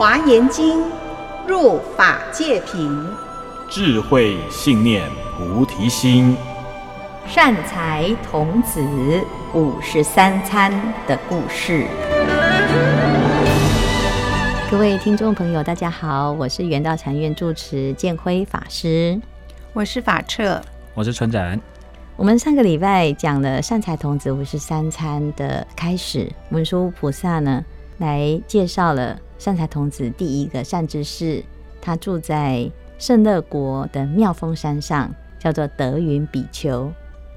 华严经，入法界品，智慧信念菩提心，善财童子五十三参的故事。各位听众朋友，大家好，我是圆道禅院住持建辉法师，我是法彻，我是纯展。我们上个礼拜讲了善财童子五十三参的开始，文殊菩萨呢来介绍了善财童子第一个善知识，他住在圣乐国的妙峰山上，叫做德云比丘。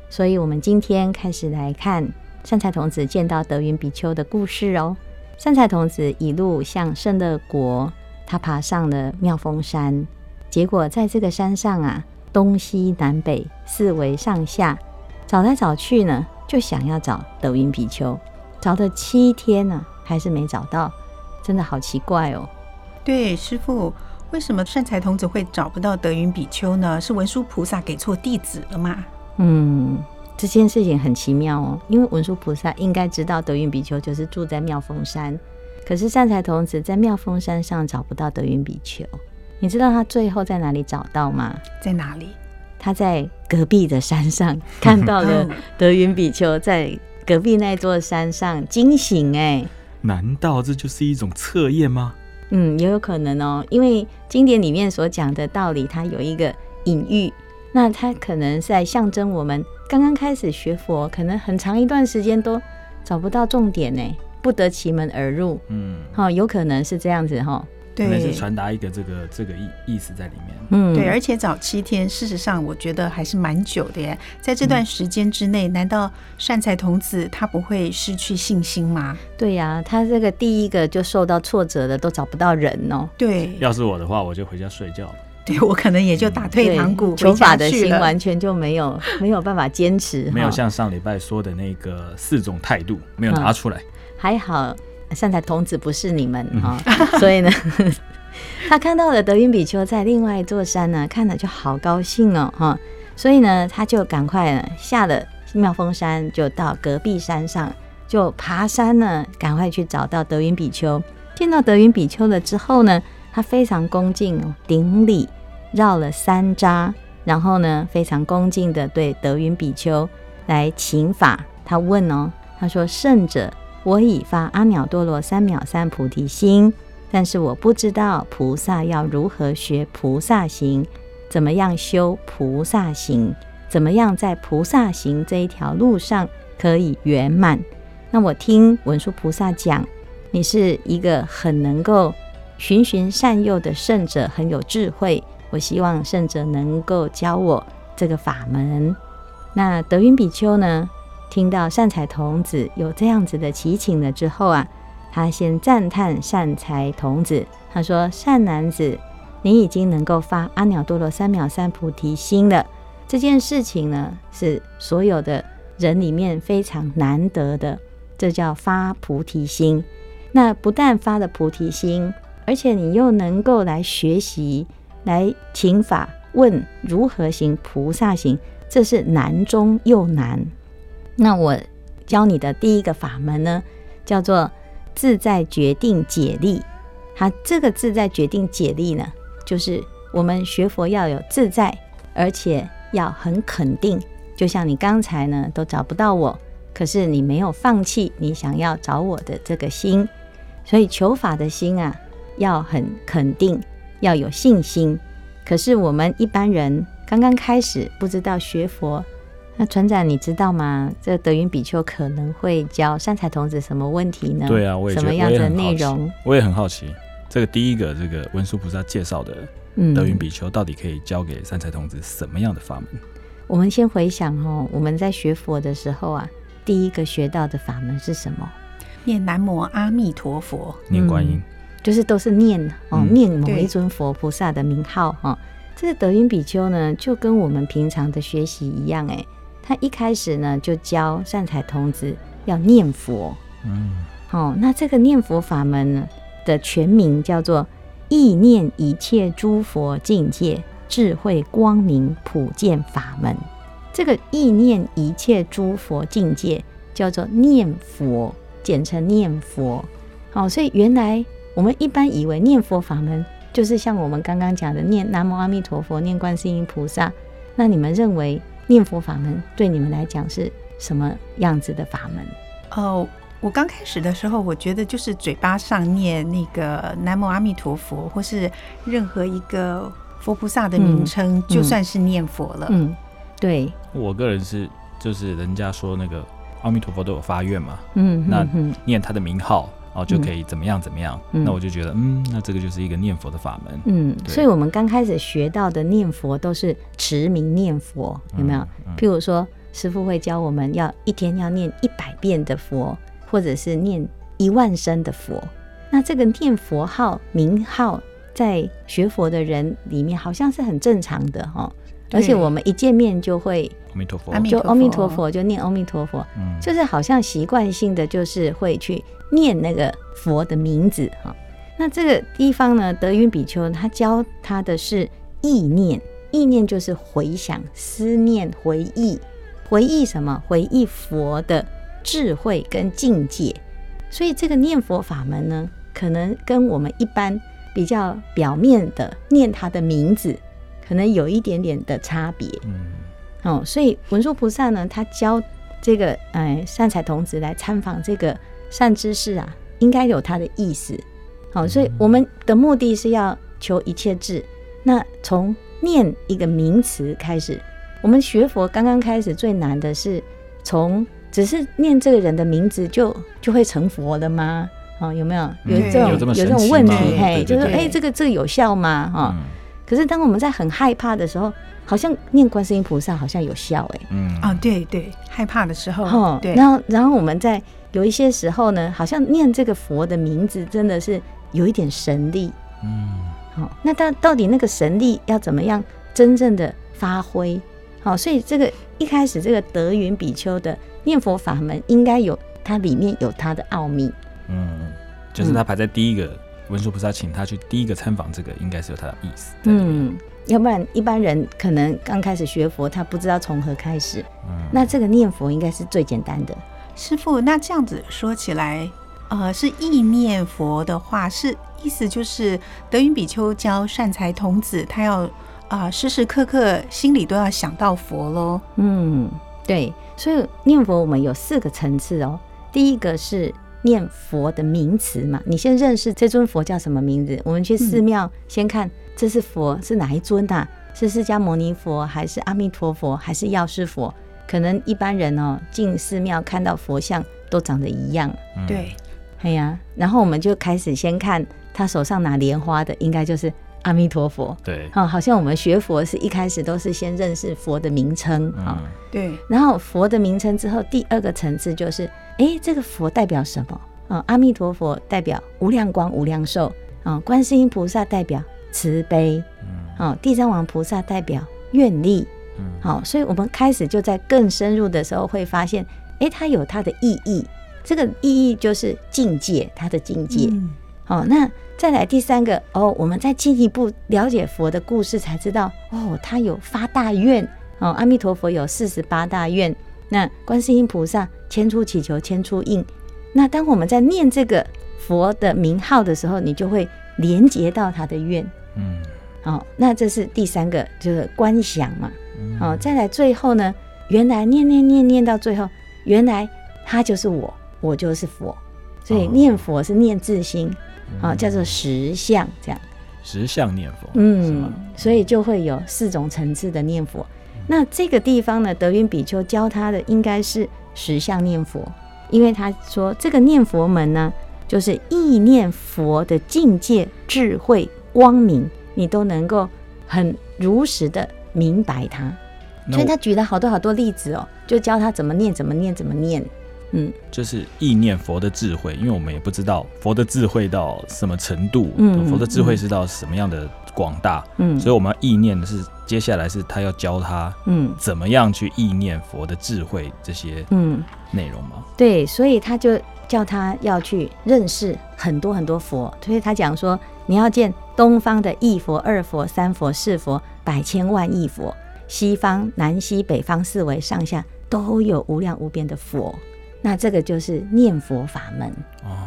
所以，我们今天开始来看善财童子见到德云比丘的故事哦。善财童子一路向圣乐国，他爬上了妙峰山，结果在这个山上啊。东西南北四围上下找来找去呢，就想要找德云比丘，找了七天呢，还是没找到，真的好奇怪哦。对，师傅，为什么善财童子会找不到德云比丘呢？是文殊菩萨给错弟子了吗？嗯，这件事情很奇妙哦，因为文殊菩萨应该知道德云比丘就是住在妙峰山，可是善财童子在妙峰山上找不到德云比丘。你知道他最后在哪里找到吗？在哪里？他在隔壁的山上 看到了德云比丘在隔壁那座山上惊醒。哎，难道这就是一种测验吗？嗯，也有可能哦，因为经典里面所讲的道理，它有一个隐喻，那它可能是在象征我们刚刚开始学佛，可能很长一段时间都找不到重点呢，不得其门而入。嗯，好，有可能是这样子哈。对，可能是传达一个这个这个意意思在里面。嗯，对，而且早七天，事实上我觉得还是蛮久的耶。在这段时间之内，嗯、难道善财童子他不会失去信心吗？对呀、啊，他这个第一个就受到挫折的，都找不到人哦。对，要是我的话，我就回家睡觉。对，我可能也就打退堂鼓，求法的心完全就没有没有办法坚持，没有像上礼拜说的那个四种态度没有拿出来。嗯、还好。善财童子不是你们啊，所以呢，他看到了德云比丘在另外一座山呢，看了就好高兴哦，哈，所以呢，他就赶快下了妙峰山，就到隔壁山上就爬山呢，赶快去找到德云比丘。见到德云比丘了之后呢，他非常恭敬顶礼，绕了三匝，然后呢，非常恭敬的对德云比丘来请法。他问哦，他说：“圣者。”我已发阿耨多罗三藐三菩提心，但是我不知道菩萨要如何学菩萨行，怎么样修菩萨行，怎么样在菩萨行这一条路上可以圆满。那我听文殊菩萨讲，你是一个很能够循循善诱的圣者，很有智慧。我希望圣者能够教我这个法门。那德云比丘呢？听到善财童子有这样子的祈请了之后啊，他先赞叹善财童子，他说：“善男子，你已经能够发阿耨多罗三藐三菩提心了。这件事情呢，是所有的人里面非常难得的，这叫发菩提心。那不但发了菩提心，而且你又能够来学习，来请法问如何行菩萨行，这是难中又难。”那我教你的第一个法门呢，叫做自在决定解力。它这个自在决定解力呢，就是我们学佛要有自在，而且要很肯定。就像你刚才呢都找不到我，可是你没有放弃你想要找我的这个心，所以求法的心啊要很肯定，要有信心。可是我们一般人刚刚开始不知道学佛。那船长，你知道吗？这德云比丘可能会教善财童子什么问题呢？对啊，我也什么样的内容？我也很好奇。这个第一个，这个文殊菩萨介绍的德云比丘，到底可以教给善财童子什么样的法门？嗯，我们先回想哦，我们在学佛的时候啊，第一个学到的法门是什么？念南无阿弥陀佛，念观音，嗯，就是都是念哦，念某一尊佛菩萨的名号哈。这个德云比丘呢，就跟我们平常的学习一样，哎。他一开始呢，就教善财童子要念佛。嗯，好、哦，那这个念佛法门呢的全名叫做意念一切诸佛境界智慧光明普见法门。这个意念一切诸佛境界叫做念佛，简称念佛。好、哦，所以原来我们一般以为念佛法门就是像我们刚刚讲的念南无阿弥陀佛、念观世音菩萨。那你们认为念佛法门对你们来讲是什么样子的法门？哦，我刚开始的时候，我觉得就是嘴巴上念那个南无阿弥陀佛，或是任何一个佛菩萨的名称，嗯、就算是念佛了。嗯，对。我个人是，就是人家说那个阿弥陀佛都有发愿嘛，嗯，那念他的名号。哦，就可以怎么样怎么样？嗯、那我就觉得，嗯，那这个就是一个念佛的法门。嗯，所以我们刚开始学到的念佛都是持名念佛，有没有？譬如说，师傅会教我们要一天要念一百遍的佛，或者是念一万声的佛。那这个念佛号名号，在学佛的人里面好像是很正常的哈。对而且我们一见面就会阿弥陀佛，就阿弥陀佛，就念阿弥陀佛，嗯，就是好像习惯性的就是会去。念那个佛的名字哈，那这个地方呢，德云比丘他教他的是意念，意念就是回想、思念、回忆，回忆什么？回忆佛的智慧跟境界。所以这个念佛法门呢，可能跟我们一般比较表面的念他的名字，可能有一点点的差别。嗯，哦，所以文殊菩萨呢，他教这个哎善财童子来参访这个。善知识啊，应该有他的意思，好，所以我们的目的是要求一切智。那从念一个名词开始，我们学佛刚刚开始最难的是从只是念这个人的名字就就会成佛了吗？哦，有没有有这种有这种问题？嘿，就是哎，这个这个有效吗？哈，可是当我们在很害怕的时候，好像念观世音菩萨好像有效，哎，嗯。啊，对对，害怕的时候，哦对，然后然后我们在。有一些时候呢，好像念这个佛的名字真的是有一点神力，嗯，好，那到到底那个神力要怎么样真正的发挥？好，所以这个一开始这个德云比丘的念佛法门，应该有它里面有它的奥秘，嗯，就是他排在第一个，文殊菩萨请他去第一个参访这个，应该是有他的意思，嗯，要不然一般人可能刚开始学佛，他不知道从何开始，嗯，那这个念佛应该是最简单的。师傅，那这样子说起来，呃，是意念佛的话，是意思就是德云比丘教善财童子，他要啊、呃、时时刻刻心里都要想到佛喽。嗯，对，所以念佛我们有四个层次哦。第一个是念佛的名词嘛，你先认识这尊佛叫什么名字。我们去寺庙先看这是佛是哪一尊呐、啊？是释迦牟尼佛，还是阿弥陀佛，还是药师佛？可能一般人哦，进寺庙看到佛像都长得一样，对，哎呀，然后我们就开始先看他手上拿莲花的，应该就是阿弥陀佛，对，啊，好像我们学佛是一开始都是先认识佛的名称啊，对，然后佛的名称之后，第二个层次就是，哎，这个佛代表什么？啊，阿弥陀佛代表无量光、无量寿，啊，观世音菩萨代表慈悲，啊，地藏王菩萨代表愿力。好，所以我们开始就在更深入的时候会发现，哎，它有它的意义。这个意义就是境界，它的境界。好，那再来第三个哦，我们再进一步了解佛的故事，才知道哦，他有发大愿。哦，阿弥陀佛有四十八大愿，那观世音菩萨千出祈求千出应。那当我们在念这个佛的名号的时候，你就会连接到他的愿。嗯，好，那这是第三个，就是观想嘛。哦，再来最后呢，原来念念念念到最后，原来他就是我，我就是佛，所以念佛是念自心，啊、哦，叫做实相这样。实相念佛，嗯，所以就会有四种层次的念佛。嗯、那这个地方呢，德云比丘教他的应该是实相念佛，因为他说这个念佛门呢，就是意念佛的境界、智慧、光明，你都能够很如实的。明白它，所以他举了好多好多例子哦，就教他怎么念，怎么念，怎么念。嗯，就是意念佛的智慧，因为我们也不知道佛的智慧到什么程度，嗯，佛的智慧是到什么样的广大，嗯，所以我们要意念的是接下来是他要教他，嗯，怎么样去意念佛的智慧这些，嗯，内容吗？对，所以他就叫他要去认识很多很多佛，所以他讲说，你要见东方的一佛、二佛、三佛、四佛。百千万亿佛，西方、南西、北方四维上下都有无量无边的佛，那这个就是念佛法门哦。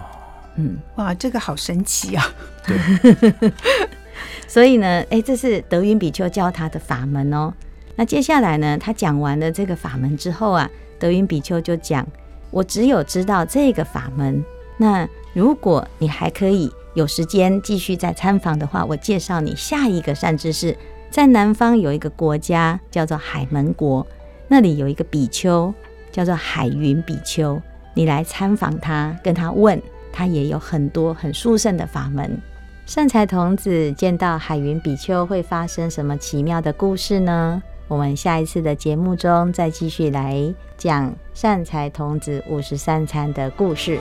嗯，哇，这个好神奇啊！对，所以呢，哎，这是德云比丘教他的法门哦。那接下来呢，他讲完了这个法门之后啊，德云比丘就讲：我只有知道这个法门。那如果你还可以有时间继续再参访的话，我介绍你下一个善知识。在南方有一个国家叫做海门国，那里有一个比丘叫做海云比丘，你来参访他，跟他问，他也有很多很殊胜的法门。善财童子见到海云比丘会发生什么奇妙的故事呢？我们下一次的节目中再继续来讲善财童子五十三餐的故事。